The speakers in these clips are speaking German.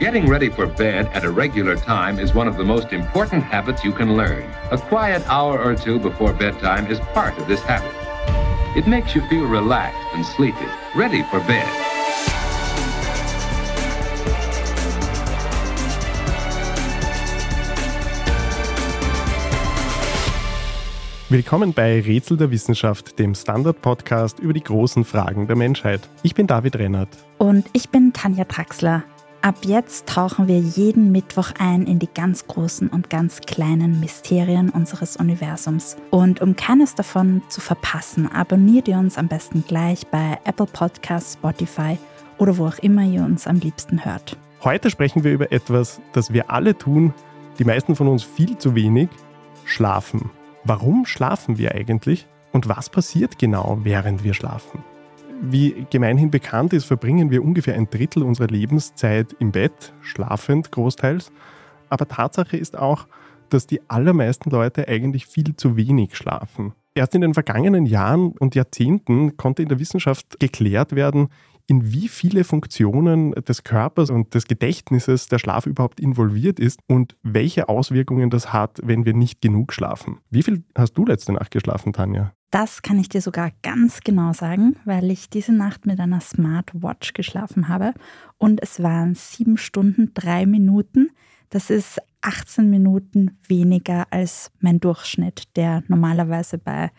Getting ready for bed at a regular time is one of the most important habits you can learn. A quiet hour or two before bedtime is part of this habit. It makes you feel relaxed and sleepy, ready for bed. Willkommen bei Rätsel der Wissenschaft, dem Standard-Podcast über die großen Fragen der Menschheit. Ich bin David Rennert. Und ich bin Tanja Traxler. Ab jetzt tauchen wir jeden Mittwoch ein in die ganz großen und ganz kleinen Mysterien unseres Universums. Und um keines davon zu verpassen, abonniert ihr uns am besten gleich bei Apple Podcasts, Spotify oder wo auch immer ihr uns am liebsten hört. Heute sprechen wir über etwas, das wir alle tun, die meisten von uns viel zu wenig, schlafen. Warum schlafen wir eigentlich und was passiert genau, während wir schlafen? Wie gemeinhin bekannt ist, verbringen wir ungefähr ein Drittel unserer Lebenszeit im Bett, schlafend großteils. Aber Tatsache ist auch, dass die allermeisten Leute eigentlich viel zu wenig schlafen. Erst in den vergangenen Jahren und Jahrzehnten konnte in der Wissenschaft geklärt werden, in wie viele Funktionen des Körpers und des Gedächtnisses der Schlaf überhaupt involviert ist und welche Auswirkungen das hat, wenn wir nicht genug schlafen. Wie viel hast du letzte Nacht geschlafen, Tanja? Das kann ich dir sogar ganz genau sagen, weil ich diese Nacht mit einer Smartwatch geschlafen habe und es waren sieben Stunden, drei Minuten. Das ist 18 Minuten weniger als mein Durchschnitt, der normalerweise bei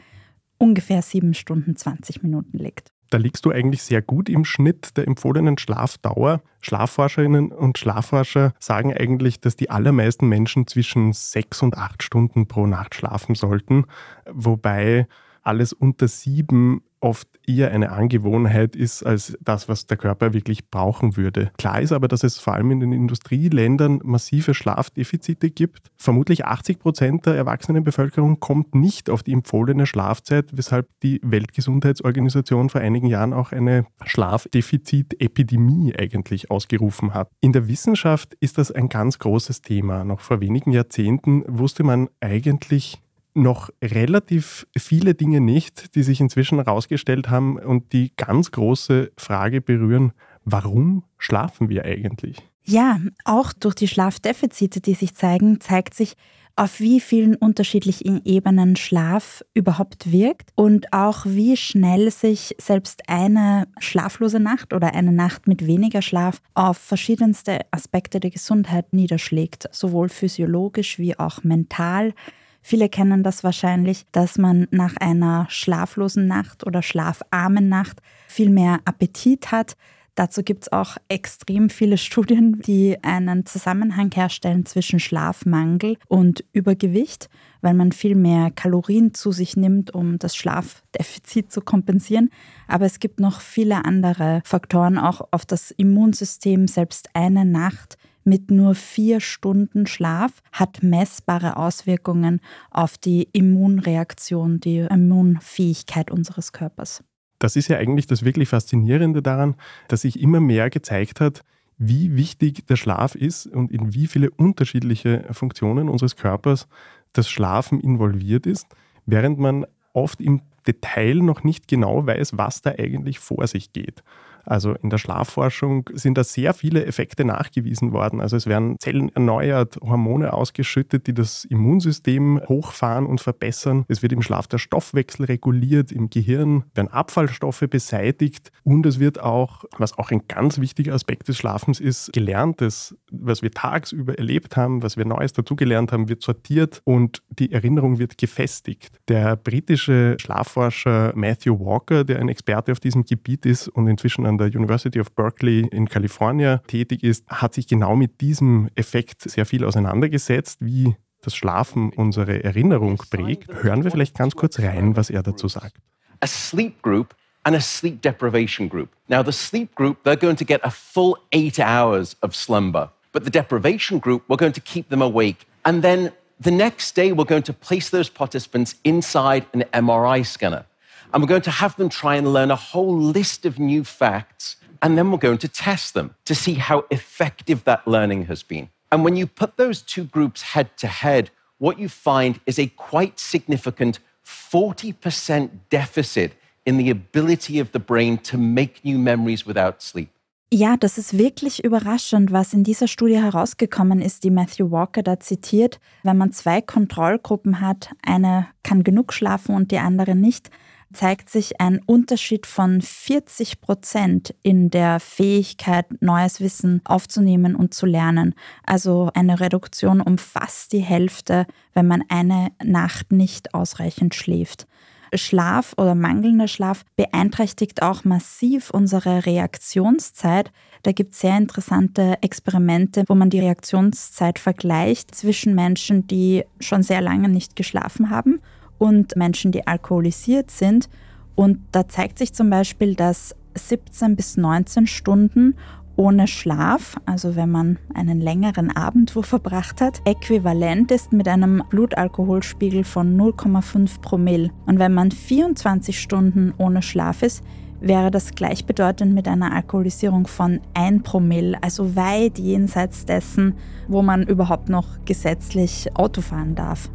ungefähr sieben Stunden, 20 Minuten liegt. Da liegst du eigentlich sehr gut im Schnitt der empfohlenen Schlafdauer. Schlafforscherinnen und Schlafforscher sagen eigentlich, dass die allermeisten Menschen zwischen sechs und acht Stunden pro Nacht schlafen sollten, wobei alles unter sieben oft eher eine Angewohnheit ist als das, was der Körper wirklich brauchen würde. Klar ist aber, dass es vor allem in den Industrieländern massive Schlafdefizite gibt. Vermutlich 80 Prozent der erwachsenen Bevölkerung kommt nicht auf die empfohlene Schlafzeit, weshalb die Weltgesundheitsorganisation vor einigen Jahren auch eine Schlafdefizitepidemie eigentlich ausgerufen hat. In der Wissenschaft ist das ein ganz großes Thema. Noch vor wenigen Jahrzehnten wusste man eigentlich noch relativ viele Dinge nicht, die sich inzwischen herausgestellt haben und die ganz große Frage berühren, warum schlafen wir eigentlich? Ja, auch durch die Schlafdefizite, die sich zeigen, zeigt sich, auf wie vielen unterschiedlichen Ebenen Schlaf überhaupt wirkt und auch wie schnell sich selbst eine schlaflose Nacht oder eine Nacht mit weniger Schlaf auf verschiedenste Aspekte der Gesundheit niederschlägt, sowohl physiologisch wie auch mental. Viele kennen das wahrscheinlich, dass man nach einer schlaflosen Nacht oder schlafarmen Nacht viel mehr Appetit hat. Dazu gibt es auch extrem viele Studien, die einen Zusammenhang herstellen zwischen Schlafmangel und Übergewicht, weil man viel mehr Kalorien zu sich nimmt, um das Schlafdefizit zu kompensieren. Aber es gibt noch viele andere Faktoren, auch auf das Immunsystem. Selbst eine Nacht mit nur vier Stunden Schlaf hat messbare Auswirkungen auf die Immunreaktion, die Immunfähigkeit unseres Körpers. Das ist ja eigentlich das wirklich Faszinierende daran, dass sich immer mehr gezeigt hat, wie wichtig der Schlaf ist und in wie viele unterschiedliche Funktionen unseres Körpers das Schlafen involviert ist, während man oft im Detail noch nicht genau weiß, was da eigentlich vor sich geht. Also in der Schlafforschung sind da sehr viele Effekte nachgewiesen worden. Also es werden Zellen erneuert, Hormone ausgeschüttet, die das Immunsystem hochfahren und verbessern. Es wird im Schlaf der Stoffwechsel reguliert, im Gehirn werden Abfallstoffe beseitigt und es wird auch, was auch ein ganz wichtiger Aspekt des Schlafens ist, gelerntes, was wir tagsüber erlebt haben, was wir Neues dazugelernt haben, wird sortiert und die Erinnerung wird gefestigt. Der britische Schlafforscher Matthew Walker, der ein Experte auf diesem Gebiet ist und inzwischen an der University of Berkeley in Kalifornien tätig ist, hat sich genau mit diesem Effekt sehr viel auseinandergesetzt, wie das Schlafen unsere Erinnerung prägt. Hören wir vielleicht ganz kurz rein, was er dazu sagt. A sleep group and a sleep deprivation group. Now, the sleep group, they're going to get a full eight hours of slumber. But the deprivation group, we're going to keep them awake. And then the next day, we're going to place those participants inside an MRI scanner. And we're going to have them try and learn a whole list of new facts. And then we're going to test them to see how effective that learning has been. And when you put those two groups head to head, what you find is a quite significant 40% deficit in the ability of the brain to make new memories without sleep. Ja, das ist wirklich überraschend, was in dieser Studie herausgekommen ist, die Matthew Walker da zitiert. Wenn man zwei Kontrollgruppen hat, eine kann genug schlafen und die andere nicht, zeigt sich ein Unterschied von 40 Prozent in der Fähigkeit, neues Wissen aufzunehmen und zu lernen. Also eine Reduktion um fast die Hälfte, wenn man eine Nacht nicht ausreichend schläft. Schlaf oder mangelnder Schlaf beeinträchtigt auch massiv unsere Reaktionszeit. Da gibt es sehr interessante Experimente, wo man die Reaktionszeit vergleicht zwischen Menschen, die schon sehr lange nicht geschlafen haben und Menschen, die alkoholisiert sind. Und da zeigt sich zum Beispiel, dass 17 bis 19 Stunden ohne Schlaf, also wenn man einen längeren Abend wo verbracht hat, äquivalent ist mit einem Blutalkoholspiegel von 0,5 Promille. Und wenn man 24 Stunden ohne Schlaf ist, wäre das gleichbedeutend mit einer Alkoholisierung von 1 Promille, also weit jenseits dessen, wo man überhaupt noch gesetzlich Auto fahren darf.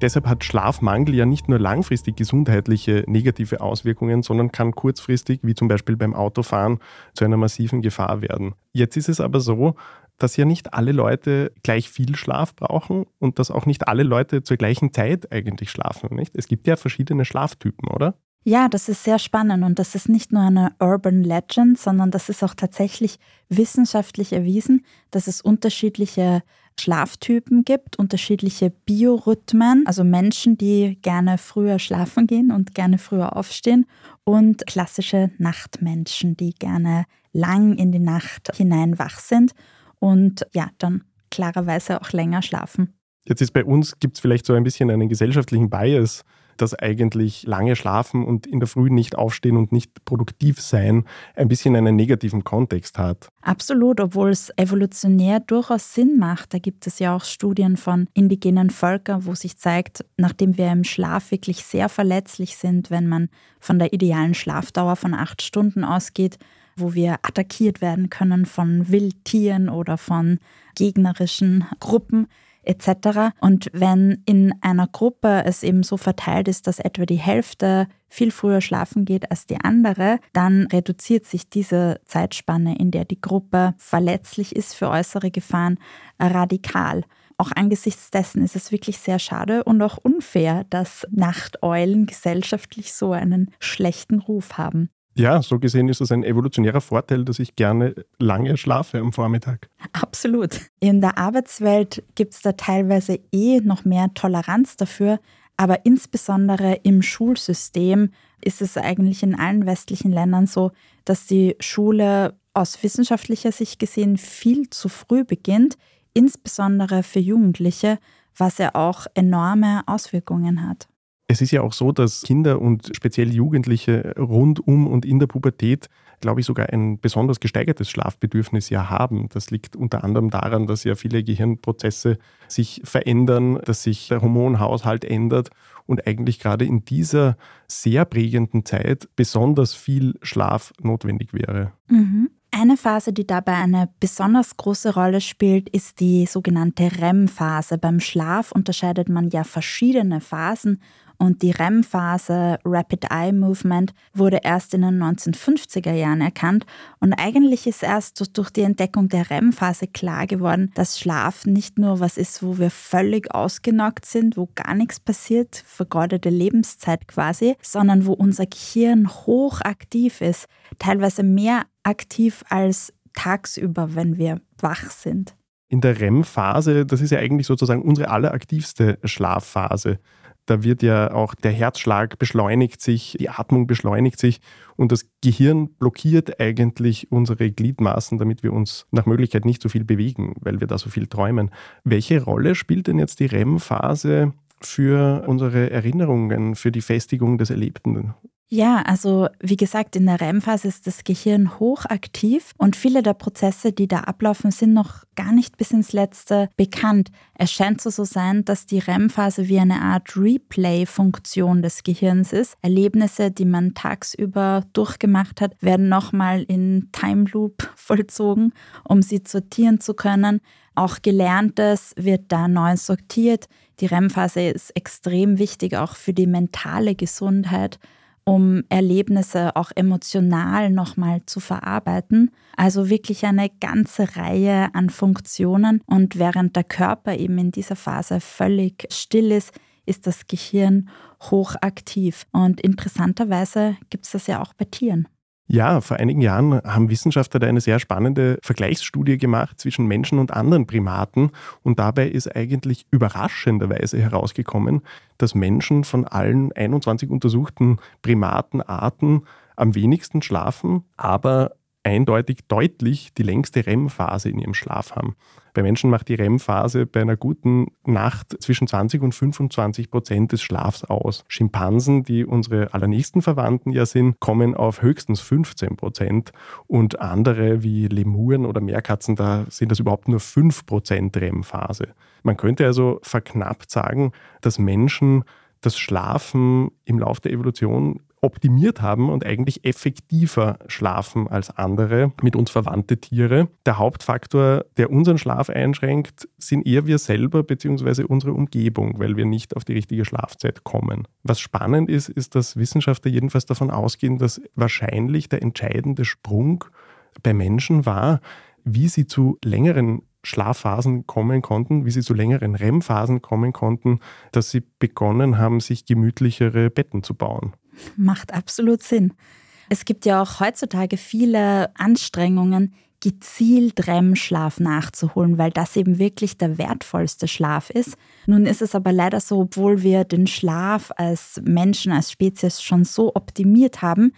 Deshalb hat Schlafmangel ja nicht nur langfristig gesundheitliche negative Auswirkungen, sondern kann kurzfristig, wie zum Beispiel beim Autofahren, zu einer massiven Gefahr werden. Jetzt ist es aber so, dass ja nicht alle Leute gleich viel Schlaf brauchen und dass auch nicht alle Leute zur gleichen Zeit eigentlich schlafen. Nicht? Es gibt ja verschiedene Schlaftypen, oder? Ja, das ist sehr spannend und das ist nicht nur eine Urban Legend, sondern das ist auch tatsächlich wissenschaftlich erwiesen, dass es unterschiedliche Schlaftypen gibt, unterschiedliche Biorhythmen, also Menschen, die gerne früher schlafen gehen und gerne früher aufstehen. Und klassische Nachtmenschen, die gerne lang in die Nacht hinein wach sind und ja, dann klarerweise auch länger schlafen. Jetzt ist bei uns, gibt es vielleicht so ein bisschen einen gesellschaftlichen Bias dass eigentlich lange schlafen und in der Früh nicht aufstehen und nicht produktiv sein ein bisschen einen negativen Kontext hat. Absolut, obwohl es evolutionär durchaus Sinn macht. Da gibt es ja auch Studien von indigenen Völkern, wo sich zeigt, nachdem wir im Schlaf wirklich sehr verletzlich sind, wenn man von der idealen Schlafdauer von acht Stunden ausgeht, wo wir attackiert werden können von Wildtieren oder von gegnerischen Gruppen, etc. Und wenn in einer Gruppe es eben so verteilt ist, dass etwa die Hälfte viel früher schlafen geht als die andere, dann reduziert sich diese Zeitspanne, in der die Gruppe verletzlich ist für äußere Gefahren, radikal. Auch angesichts dessen ist es wirklich sehr schade und auch unfair, dass Nachteulen gesellschaftlich so einen schlechten Ruf haben. Ja, so gesehen ist es ein evolutionärer Vorteil, dass ich gerne lange schlafe am Vormittag. Absolut. In der Arbeitswelt gibt es da teilweise eh noch mehr Toleranz dafür, aber insbesondere im Schulsystem ist es eigentlich in allen westlichen Ländern so, dass die Schule aus wissenschaftlicher Sicht gesehen viel zu früh beginnt, insbesondere für Jugendliche, was ja auch enorme Auswirkungen hat. Es ist ja auch so, dass Kinder und speziell Jugendliche rund um und in der Pubertät, glaube ich, sogar ein besonders gesteigertes Schlafbedürfnis ja haben. Das liegt unter anderem daran, dass ja viele Gehirnprozesse sich verändern, dass sich der Hormonhaushalt ändert und eigentlich gerade in dieser sehr prägenden Zeit besonders viel Schlaf notwendig wäre. Mhm. Eine Phase, die dabei eine besonders große Rolle spielt, ist die sogenannte REM-Phase. Beim Schlaf unterscheidet man ja verschiedene Phasen und die REM-Phase, Rapid Eye Movement, wurde erst in den 1950er Jahren erkannt. Und eigentlich ist erst durch die Entdeckung der REM-Phase klar geworden, dass Schlaf nicht nur was ist, wo wir völlig ausgenockt sind, wo gar nichts passiert, vergeudete Lebenszeit quasi, sondern wo unser Gehirn hochaktiv ist, teilweise mehr aktiv als tagsüber, wenn wir wach sind. In der REM-Phase, das ist ja eigentlich sozusagen unsere alleraktivste Schlafphase. Da wird ja auch der Herzschlag beschleunigt sich, die Atmung beschleunigt sich und das Gehirn blockiert eigentlich unsere Gliedmaßen, damit wir uns nach Möglichkeit nicht so viel bewegen, weil wir da so viel träumen. Welche Rolle spielt denn jetzt die REM-Phase für unsere Erinnerungen, für die Festigung des Erlebten? Ja, also wie gesagt, in der REM-Phase ist das Gehirn hochaktiv und viele der Prozesse, die da ablaufen, sind noch gar nicht bis ins Letzte bekannt. Es scheint so zu sein, dass die REM-Phase wie eine Art Replay-Funktion des Gehirns ist. Erlebnisse, die man tagsüber durchgemacht hat, werden nochmal in Time Loop vollzogen, um sie sortieren zu können. Auch Gelerntes wird da neu sortiert. Die REM-Phase ist extrem wichtig auch für die mentale Gesundheit, um Erlebnisse auch emotional nochmal zu verarbeiten. Also wirklich eine ganze Reihe an Funktionen. Und während der Körper eben in dieser Phase völlig still ist, ist das Gehirn hochaktiv. Und interessanterweise gibt es das ja auch bei Tieren. Ja, vor einigen Jahren haben Wissenschaftler da eine sehr spannende Vergleichsstudie gemacht zwischen Menschen und anderen Primaten und dabei ist eigentlich überraschenderweise herausgekommen, dass Menschen von allen 21 untersuchten Primatenarten am wenigsten schlafen, aber eindeutig deutlich die längste REM-Phase in ihrem Schlaf haben. Bei Menschen macht die REM-Phase bei einer guten Nacht zwischen 20 und 25 Prozent des Schlafs aus. Schimpansen, die unsere allernächsten Verwandten ja sind, kommen auf höchstens 15 Prozent und andere wie Lemuren oder Meerkatzen, da sind das überhaupt nur 5 Prozent REM-Phase. Man könnte also verknappt sagen, dass Menschen das Schlafen im Laufe der Evolution optimiert haben und eigentlich effektiver schlafen als andere mit uns verwandte Tiere. Der Hauptfaktor, der unseren Schlaf einschränkt, sind eher wir selber bzw. unsere Umgebung, weil wir nicht auf die richtige Schlafzeit kommen. Was spannend ist, ist, dass Wissenschaftler jedenfalls davon ausgehen, dass wahrscheinlich der entscheidende Sprung bei Menschen war, wie sie zu längeren Schlafphasen kommen konnten, wie sie zu längeren REM-Phasen kommen konnten, dass sie begonnen haben, sich gemütlichere Betten zu bauen. Macht absolut Sinn. Es gibt ja auch heutzutage viele Anstrengungen, gezielt REM-Schlaf nachzuholen, weil das eben wirklich der wertvollste Schlaf ist. Nun ist es aber leider so, obwohl wir den Schlaf als Menschen, als Spezies schon so optimiert haben,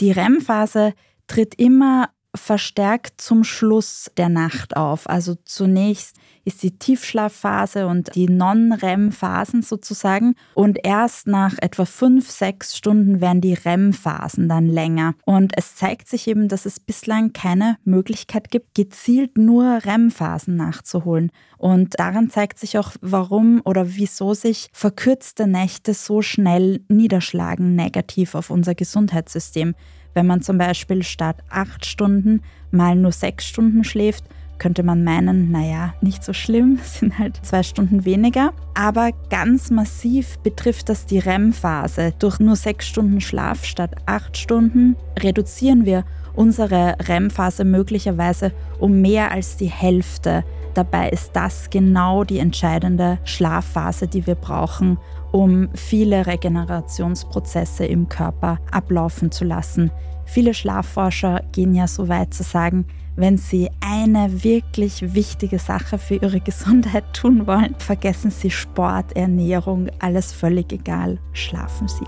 die REM-Phase tritt immer verstärkt zum Schluss der Nacht auf. Also zunächst ist die Tiefschlafphase und die Non-REM-Phasen sozusagen. Und erst nach etwa fünf, sechs Stunden werden die REM-Phasen dann länger. Und es zeigt sich eben, dass es bislang keine Möglichkeit gibt, gezielt nur REM-Phasen nachzuholen. Und daran zeigt sich auch, warum oder wieso sich verkürzte Nächte so schnell niederschlagen negativ auf unser Gesundheitssystem. Wenn man zum Beispiel statt acht Stunden mal nur sechs Stunden schläft, könnte man meinen, naja, nicht so schlimm, sind halt zwei Stunden weniger. Aber ganz massiv betrifft das die REM-Phase. Durch nur sechs Stunden Schlaf statt acht Stunden reduzieren wir unsere REM-Phase möglicherweise um mehr als die Hälfte. Dabei ist das genau die entscheidende Schlafphase, die wir brauchen, um viele Regenerationsprozesse im Körper ablaufen zu lassen. Viele Schlafforscher gehen ja so weit zu sagen, wenn Sie eine wirklich wichtige Sache für Ihre Gesundheit tun wollen, vergessen Sie Sport, Ernährung, alles völlig egal, schlafen Sie.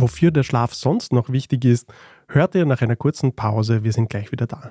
Wofür der Schlaf sonst noch wichtig ist, hört ihr nach einer kurzen Pause. Wir sind gleich wieder da.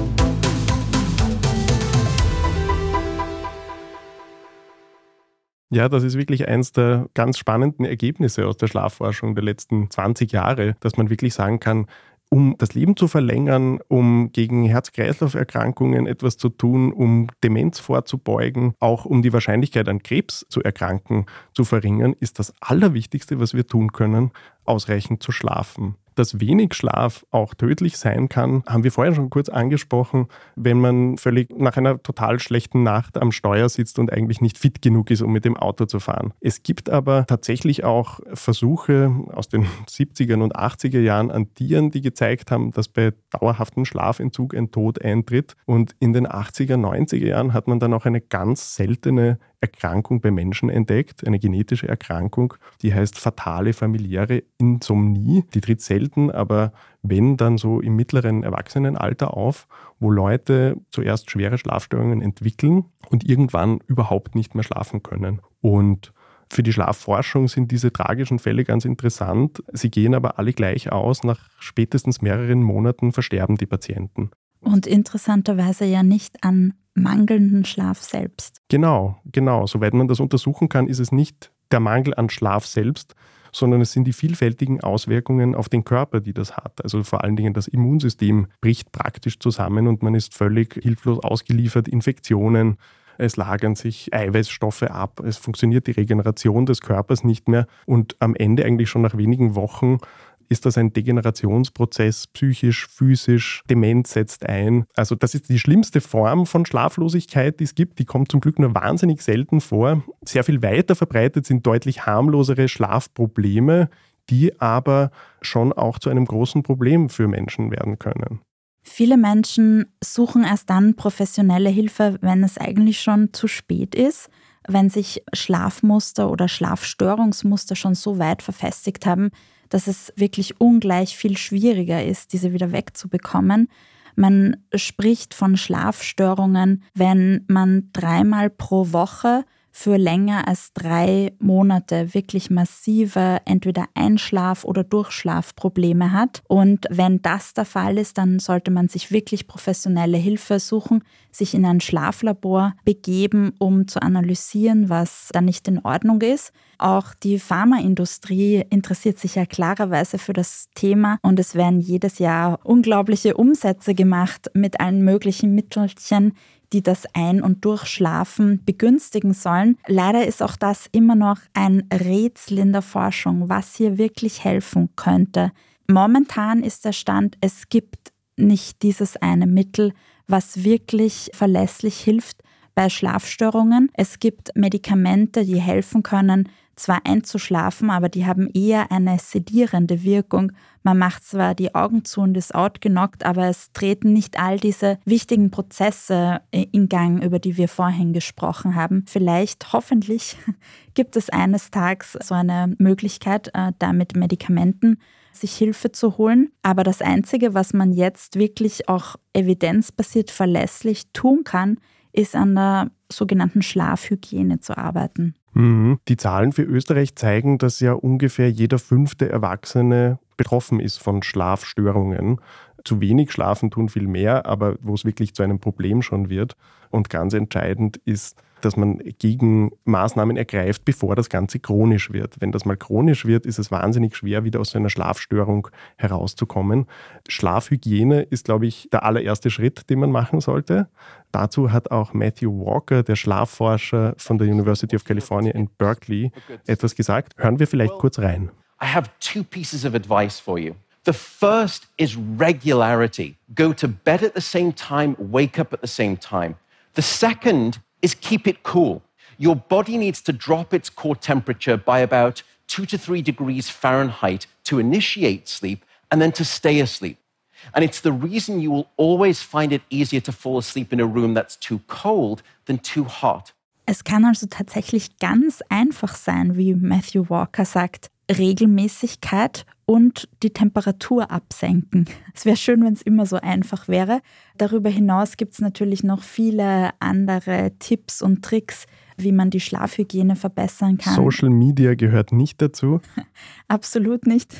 Ja, das ist wirklich eines der ganz spannenden Ergebnisse aus der Schlafforschung der letzten 20 Jahre, dass man wirklich sagen kann, um das Leben zu verlängern, um gegen Herz-Kreislauf-Erkrankungen etwas zu tun, um Demenz vorzubeugen, auch um die Wahrscheinlichkeit an Krebs zu erkranken zu verringern, ist das Allerwichtigste, was wir tun können, ausreichend zu schlafen dass wenig Schlaf auch tödlich sein kann, haben wir vorher schon kurz angesprochen, wenn man völlig nach einer total schlechten Nacht am Steuer sitzt und eigentlich nicht fit genug ist, um mit dem Auto zu fahren. Es gibt aber tatsächlich auch Versuche aus den 70er und 80er Jahren an Tieren, die gezeigt haben, dass bei dauerhaftem Schlafentzug ein Tod eintritt. Und in den 80er, 90er Jahren hat man dann auch eine ganz seltene Erkrankung bei Menschen entdeckt, eine genetische Erkrankung, die heißt fatale familiäre Insomnie. Die tritt selten, aber wenn dann so im mittleren Erwachsenenalter auf, wo Leute zuerst schwere Schlafstörungen entwickeln und irgendwann überhaupt nicht mehr schlafen können. Und Für die Schlafforschung sind diese tragischen Fälle ganz interessant. Sie gehen aber alle gleich aus. Nach spätestens mehreren Monaten versterben die Patienten. Und interessanterweise ja nicht an mangelnden Schlaf selbst. Genau, genau. Soweit man das untersuchen kann, ist es nicht der Mangel an Schlaf selbst, sondern es sind die vielfältigen Auswirkungen auf den Körper, die das hat. Also vor allen Dingen das Immunsystem bricht praktisch zusammen und man ist völlig hilflos ausgeliefert, Infektionen. Es lagern sich Eiweißstoffe ab, es funktioniert die Regeneration des Körpers nicht mehr und am Ende eigentlich schon nach wenigen Wochen ist das ein Degenerationsprozess, psychisch, physisch, Demenz setzt ein. Also das ist die schlimmste Form von Schlaflosigkeit, die es gibt. Die kommt zum Glück nur wahnsinnig selten vor. Sehr viel weiter verbreitet sind deutlich harmlosere Schlafprobleme, die aber schon auch zu einem großen Problem für Menschen werden können. Viele Menschen suchen erst dann professionelle Hilfe, wenn es eigentlich schon zu spät ist, wenn sich Schlafmuster oder Schlafstörungsmuster schon so weit verfestigt haben, dass es wirklich ungleich viel schwieriger ist, diese wieder wegzubekommen. Man spricht von Schlafstörungen, wenn man dreimal pro Woche für länger als drei Monate wirklich massive entweder Einschlaf- oder Durchschlafprobleme hat. Und wenn das der Fall ist, dann sollte man sich wirklich professionelle Hilfe suchen, sich in ein Schlaflabor begeben, um zu analysieren, was da nicht in Ordnung ist. Auch die Pharmaindustrie interessiert sich ja klarerweise für das Thema und es werden jedes Jahr unglaubliche Umsätze gemacht mit allen möglichen Mittelchen, die das Ein- und Durchschlafen begünstigen sollen. Leider ist auch das immer noch ein Rätsel in der Forschung, was hier wirklich helfen könnte. Momentan ist der Stand, es gibt nicht dieses eine Mittel, was wirklich verlässlich hilft bei Schlafstörungen. Es gibt Medikamente, die helfen können, zwar einzuschlafen, aber die haben eher eine sedierende Wirkung. Man macht zwar die Augen zu und ist outgenockt, aber es treten nicht all diese wichtigen Prozesse in Gang, über die wir vorhin gesprochen haben. Vielleicht, hoffentlich, gibt es eines Tages so eine Möglichkeit, äh, da mit Medikamenten sich Hilfe zu holen. Aber das Einzige, was man jetzt wirklich auch evidenzbasiert verlässlich tun kann, ist an der sogenannten Schlafhygiene zu arbeiten. Mhm. Die Zahlen für Österreich zeigen, dass ja ungefähr jeder fünfte Erwachsene betroffen ist von Schlafstörungen. Zu wenig schlafen tun viel mehr, aber wo es wirklich zu einem Problem schon wird. Und ganz entscheidend ist, dass man gegen Maßnahmen ergreift, bevor das Ganze chronisch wird. Wenn das mal chronisch wird, ist es wahnsinnig schwer, wieder aus so einer Schlafstörung herauszukommen. Schlafhygiene ist, glaube ich, der allererste Schritt, den man machen sollte. Dazu hat auch Matthew Walker, der Schlafforscher von der University of California in Berkeley, etwas gesagt. Hören wir vielleicht kurz rein. I have two pieces of advice for you. The first is regularity. Go to bed at the same time, wake up at the same time. The second is keep it cool. Your body needs to drop its core temperature by about two to three degrees Fahrenheit to initiate sleep and then to stay asleep. And it's the reason you will always find it easier to fall asleep in a room that's too cold than too hot. Es kann also tatsächlich ganz einfach sein, wie Matthew Walker sagt, Regelmäßigkeit und die Temperatur absenken. Es wäre schön, wenn es immer so einfach wäre. Darüber hinaus gibt es natürlich noch viele andere Tipps und Tricks, wie man die Schlafhygiene verbessern kann. Social Media gehört nicht dazu. Absolut nicht.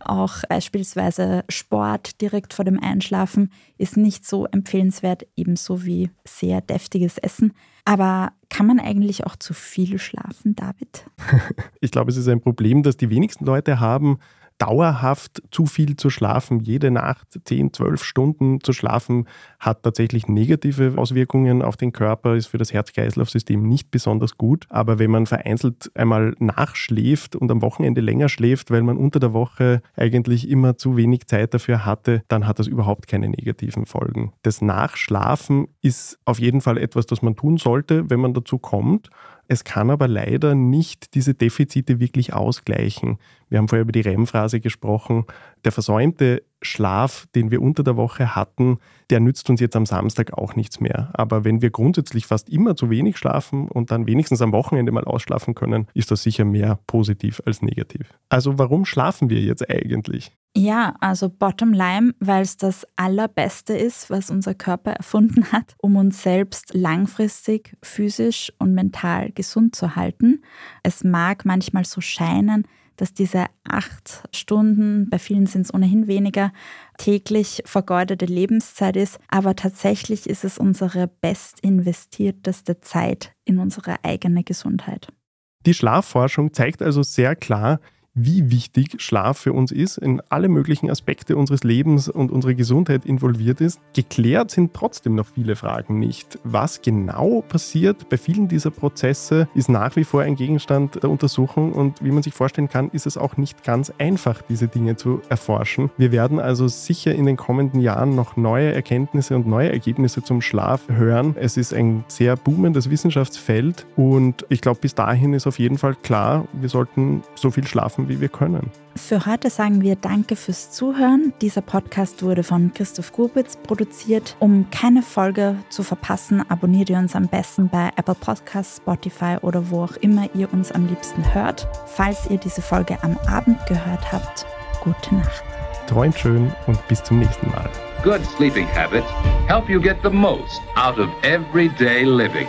Auch beispielsweise Sport direkt vor dem Einschlafen ist nicht so empfehlenswert, ebenso wie sehr deftiges Essen. Aber kann man eigentlich auch zu viel schlafen, David? ich glaube, es ist ein Problem, das die wenigsten Leute haben dauerhaft zu viel zu schlafen, jede Nacht 10, 12 Stunden zu schlafen, hat tatsächlich negative Auswirkungen auf den Körper, ist für das Herz-Kreislauf-System nicht besonders gut. Aber wenn man vereinzelt einmal nachschläft und am Wochenende länger schläft, weil man unter der Woche eigentlich immer zu wenig Zeit dafür hatte, dann hat das überhaupt keine negativen Folgen. Das Nachschlafen ist auf jeden Fall etwas, das man tun sollte, wenn man dazu kommt. Es kann aber leider nicht diese Defizite wirklich ausgleichen. Wir haben vorher über die REM-Phrase gesprochen. Der versäumte Schlaf, den wir unter der Woche hatten, der nützt uns jetzt am Samstag auch nichts mehr. Aber wenn wir grundsätzlich fast immer zu wenig schlafen und dann wenigstens am Wochenende mal ausschlafen können, ist das sicher mehr positiv als negativ. Also warum schlafen wir jetzt eigentlich? Ja, also bottom line, weil es das Allerbeste ist, was unser Körper erfunden hat, um uns selbst langfristig physisch und mental gesund zu halten. Es mag manchmal so scheinen, dass diese acht Stunden, bei vielen sind es ohnehin weniger, täglich vergeudete Lebenszeit ist, aber tatsächlich ist es unsere best investierteste Zeit in unsere eigene Gesundheit. Die Schlafforschung zeigt also sehr klar, wie wichtig Schlaf für uns ist, in alle möglichen Aspekte unseres Lebens und unserer Gesundheit involviert ist. Geklärt sind trotzdem noch viele Fragen nicht. Was genau passiert bei vielen dieser Prozesse, ist nach wie vor ein Gegenstand der Untersuchung und wie man sich vorstellen kann, ist es auch nicht ganz einfach, diese Dinge zu erforschen. Wir werden also sicher in den kommenden Jahren noch neue Erkenntnisse und neue Ergebnisse zum Schlaf hören. Es ist ein sehr boomendes Wissenschaftsfeld und ich glaube, bis dahin ist auf jeden Fall klar, wir sollten so viel schlafen, wie wir können. Für heute sagen wir Danke fürs Zuhören. Dieser Podcast wurde von Christoph Grubitz produziert. Um keine Folge zu verpassen, abonniert ihr uns am besten bei Apple Podcasts, Spotify oder wo auch immer ihr uns am liebsten hört. Falls ihr diese Folge am Abend gehört habt, gute Nacht. Träumt schön und bis zum nächsten Mal. Good sleeping habits help you get the most out of everyday living.